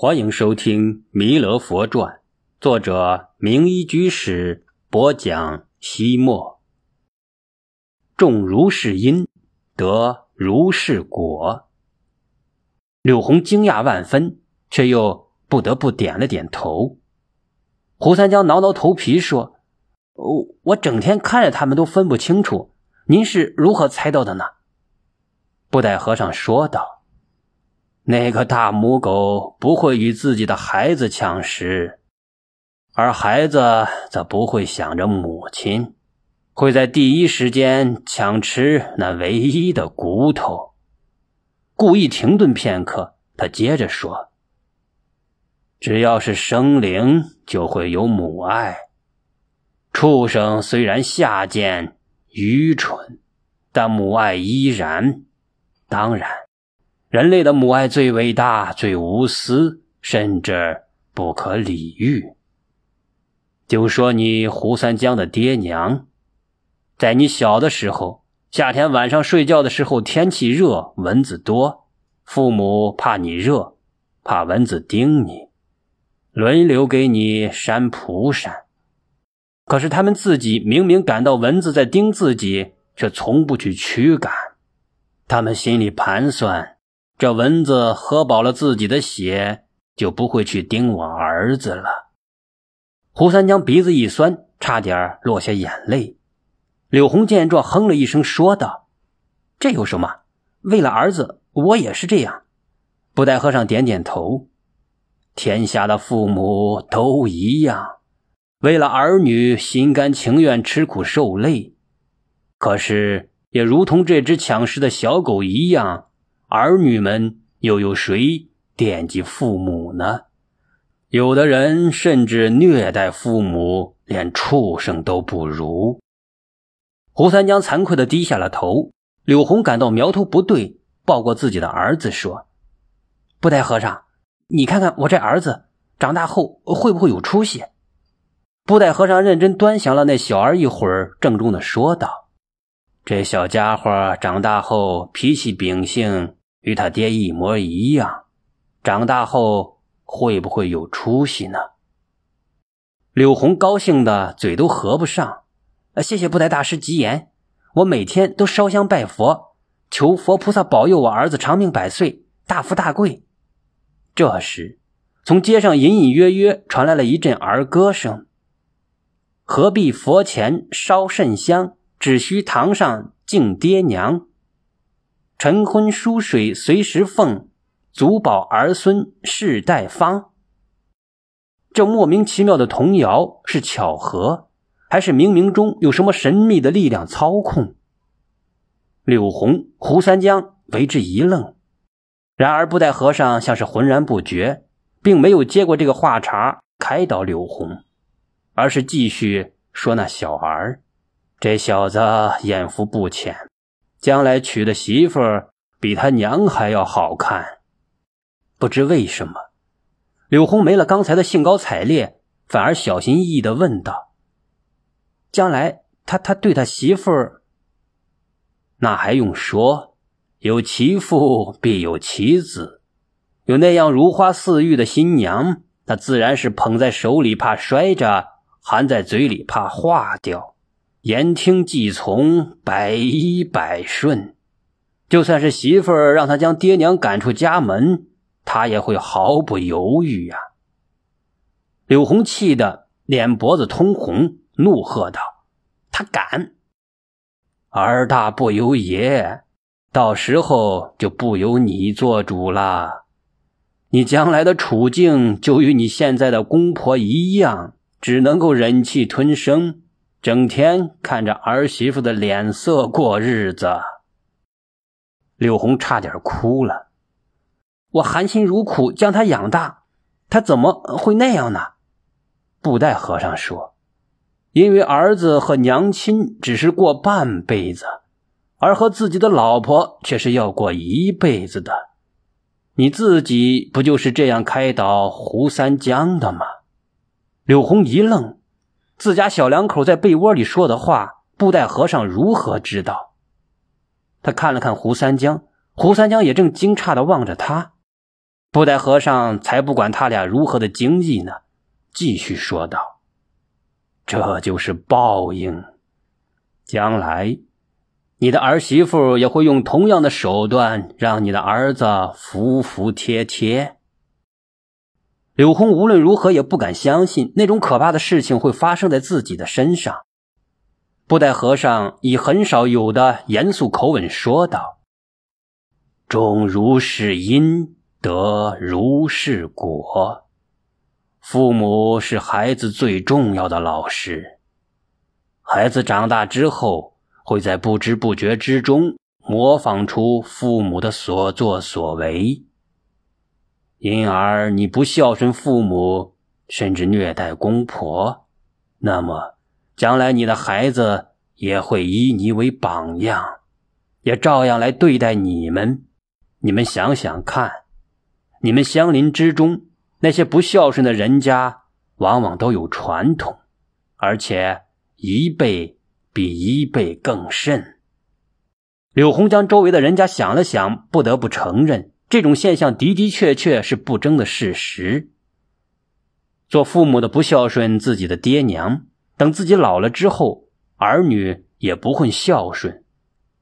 欢迎收听《弥勒佛传》，作者明一居士播讲。西末，种如是因，得如是果。柳红惊讶万分，却又不得不点了点头。胡三江挠挠头皮说：“我我整天看着他们都分不清楚，您是如何猜到的呢？”布袋和尚说道。那个大母狗不会与自己的孩子抢食，而孩子则不会想着母亲，会在第一时间抢吃那唯一的骨头。故意停顿片刻，他接着说：“只要是生灵，就会有母爱。畜生虽然下贱愚蠢，但母爱依然。当然。”人类的母爱最伟大、最无私，甚至不可理喻。就说你胡三江的爹娘，在你小的时候，夏天晚上睡觉的时候，天气热，蚊子多，父母怕你热，怕蚊子叮你，轮流给你扇蒲扇。可是他们自己明明感到蚊子在叮自己，却从不去驱赶。他们心里盘算。这蚊子喝饱了自己的血，就不会去叮我儿子了。胡三江鼻子一酸，差点落下眼泪。柳红见状，哼了一声，说道：“这有什么？为了儿子，我也是这样。”布袋和尚点点头：“天下的父母都一样，为了儿女，心甘情愿吃苦受累。可是，也如同这只抢食的小狗一样。”儿女们又有谁惦记父母呢？有的人甚至虐待父母，连畜生都不如。胡三江惭愧的低下了头。柳红感到苗头不对，抱过自己的儿子说：“布袋和尚，你看看我这儿子长大后会不会有出息？”布袋和尚认真端详了那小儿一会儿，郑重的说道：“这小家伙长大后脾气秉性。”与他爹一模一样，长大后会不会有出息呢？柳红高兴的嘴都合不上。谢谢布袋大师吉言，我每天都烧香拜佛，求佛菩萨保佑我儿子长命百岁、大富大贵。这时，从街上隐隐约约传来了一阵儿歌声：“何必佛前烧甚香，只需堂上敬爹娘。”晨昏疏水随时奉，足保儿孙世代芳。这莫名其妙的童谣是巧合，还是冥冥中有什么神秘的力量操控？柳红、胡三江为之一愣，然而布袋和尚像是浑然不觉，并没有接过这个话茬开导柳红，而是继续说：“那小儿，这小子眼福不浅。”将来娶的媳妇儿比他娘还要好看，不知为什么，柳红没了刚才的兴高采烈，反而小心翼翼的问道：“将来他他对他媳妇儿，那还用说？有其父必有其子，有那样如花似玉的新娘，他自然是捧在手里怕摔着，含在嘴里怕化掉。”言听计从，百依百顺。就算是媳妇儿让他将爹娘赶出家门，他也会毫不犹豫呀。柳红气得脸脖子通红，怒喝道：“他敢！儿大不由爷，到时候就不由你做主了。你将来的处境就与你现在的公婆一样，只能够忍气吞声。”整天看着儿媳妇的脸色过日子，柳红差点哭了。我含辛茹苦将他养大，他怎么会那样呢？布袋和尚说：“因为儿子和娘亲只是过半辈子，而和自己的老婆却是要过一辈子的。你自己不就是这样开导胡三江的吗？”柳红一愣。自家小两口在被窝里说的话，布袋和尚如何知道？他看了看胡三江，胡三江也正惊诧的望着他。布袋和尚才不管他俩如何的惊异呢，继续说道：“这就是报应，将来。”你的儿媳妇也会用同样的手段让你的儿子服服帖帖。柳红无论如何也不敢相信那种可怕的事情会发生在自己的身上。布袋和尚以很少有的严肃口吻说道：“种如是因，得如是果。父母是孩子最重要的老师。孩子长大之后。”会在不知不觉之中模仿出父母的所作所为，因而你不孝顺父母，甚至虐待公婆，那么将来你的孩子也会以你为榜样，也照样来对待你们。你们想想看，你们相邻之中那些不孝顺的人家，往往都有传统，而且一辈。比一辈更甚。柳红将周围的人家想了想，不得不承认，这种现象的的确确是不争的事实。做父母的不孝顺自己的爹娘，等自己老了之后，儿女也不会孝顺。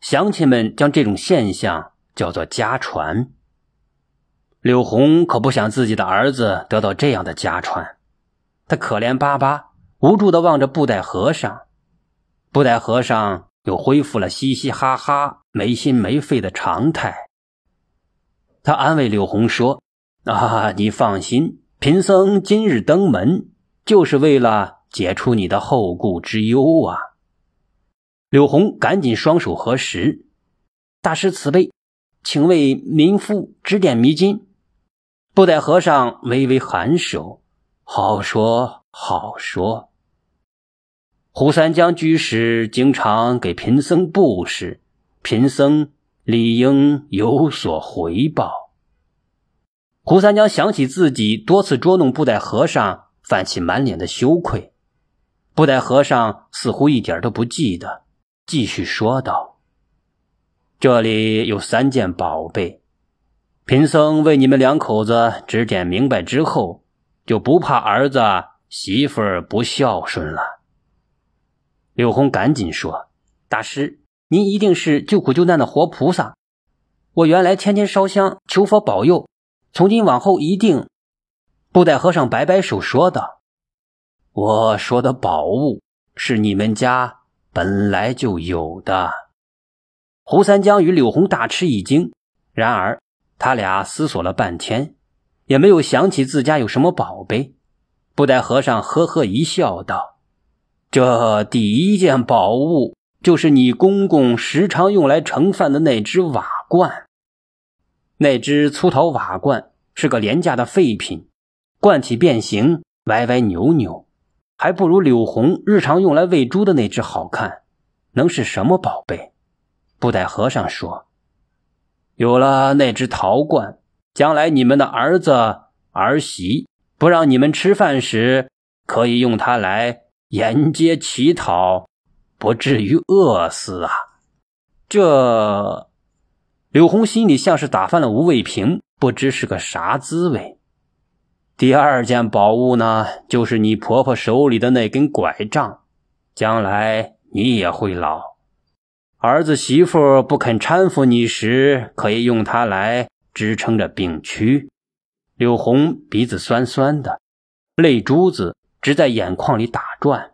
乡亲们将这种现象叫做家传。柳红可不想自己的儿子得到这样的家传，他可怜巴巴、无助地望着布袋和尚。布袋和尚又恢复了嘻嘻哈哈、没心没肺的常态。他安慰柳红说：“啊，你放心，贫僧今日登门，就是为了解除你的后顾之忧啊。”柳红赶紧双手合十：“大师慈悲，请为民夫指点迷津。”布袋和尚微微颔首：“好说好说。”胡三江居士经常给贫僧布施，贫僧理应有所回报。胡三江想起自己多次捉弄布袋和尚，泛起满脸的羞愧。布袋和尚似乎一点都不记得，继续说道：“这里有三件宝贝，贫僧为你们两口子指点明白之后，就不怕儿子媳妇不孝顺了。”柳红赶紧说：“大师，您一定是救苦救难的活菩萨。我原来天天烧香求佛保佑，从今往后一定。”布袋和尚摆摆手说道：“我说的宝物是你们家本来就有的。”胡三江与柳红大吃一惊，然而他俩思索了半天，也没有想起自家有什么宝贝。布袋和尚呵呵一笑，道。这第一件宝物就是你公公时常用来盛饭的那只瓦罐。那只粗陶瓦罐是个廉价的废品，罐体变形，歪歪扭扭，还不如柳红日常用来喂猪的那只好看。能是什么宝贝？布袋和尚说：“有了那只陶罐，将来你们的儿子儿媳不让你们吃饭时，可以用它来。”沿街乞讨，不至于饿死啊！这柳红心里像是打翻了无味瓶，不知是个啥滋味。第二件宝物呢，就是你婆婆手里的那根拐杖，将来你也会老，儿子媳妇不肯搀扶你时，可以用它来支撑着病躯。柳红鼻子酸酸的，泪珠子。直在眼眶里打转。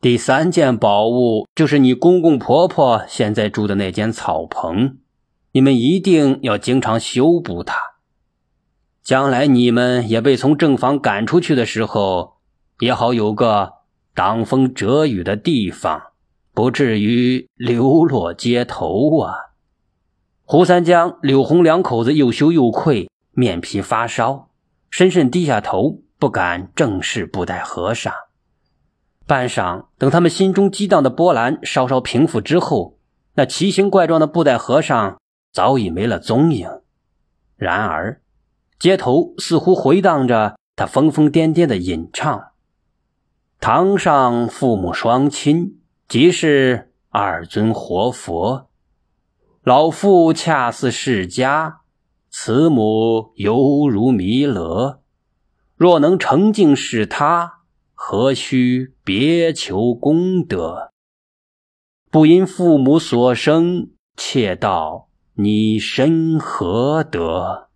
第三件宝物就是你公公婆婆现在住的那间草棚，你们一定要经常修补它。将来你们也被从正房赶出去的时候，也好有个挡风遮雨的地方，不至于流落街头啊！胡三江、柳红两口子又羞又愧，面皮发烧，深深低下头。不敢正视布袋和尚。半晌，等他们心中激荡的波澜稍稍平复之后，那奇形怪状的布袋和尚早已没了踪影。然而，街头似乎回荡着他疯疯癫癫的吟唱：“堂上父母双亲，即是二尊活佛；老妇恰似释迦，慈母犹如弥勒，若能成敬是他，何须别求功德？不因父母所生，切道你身何德？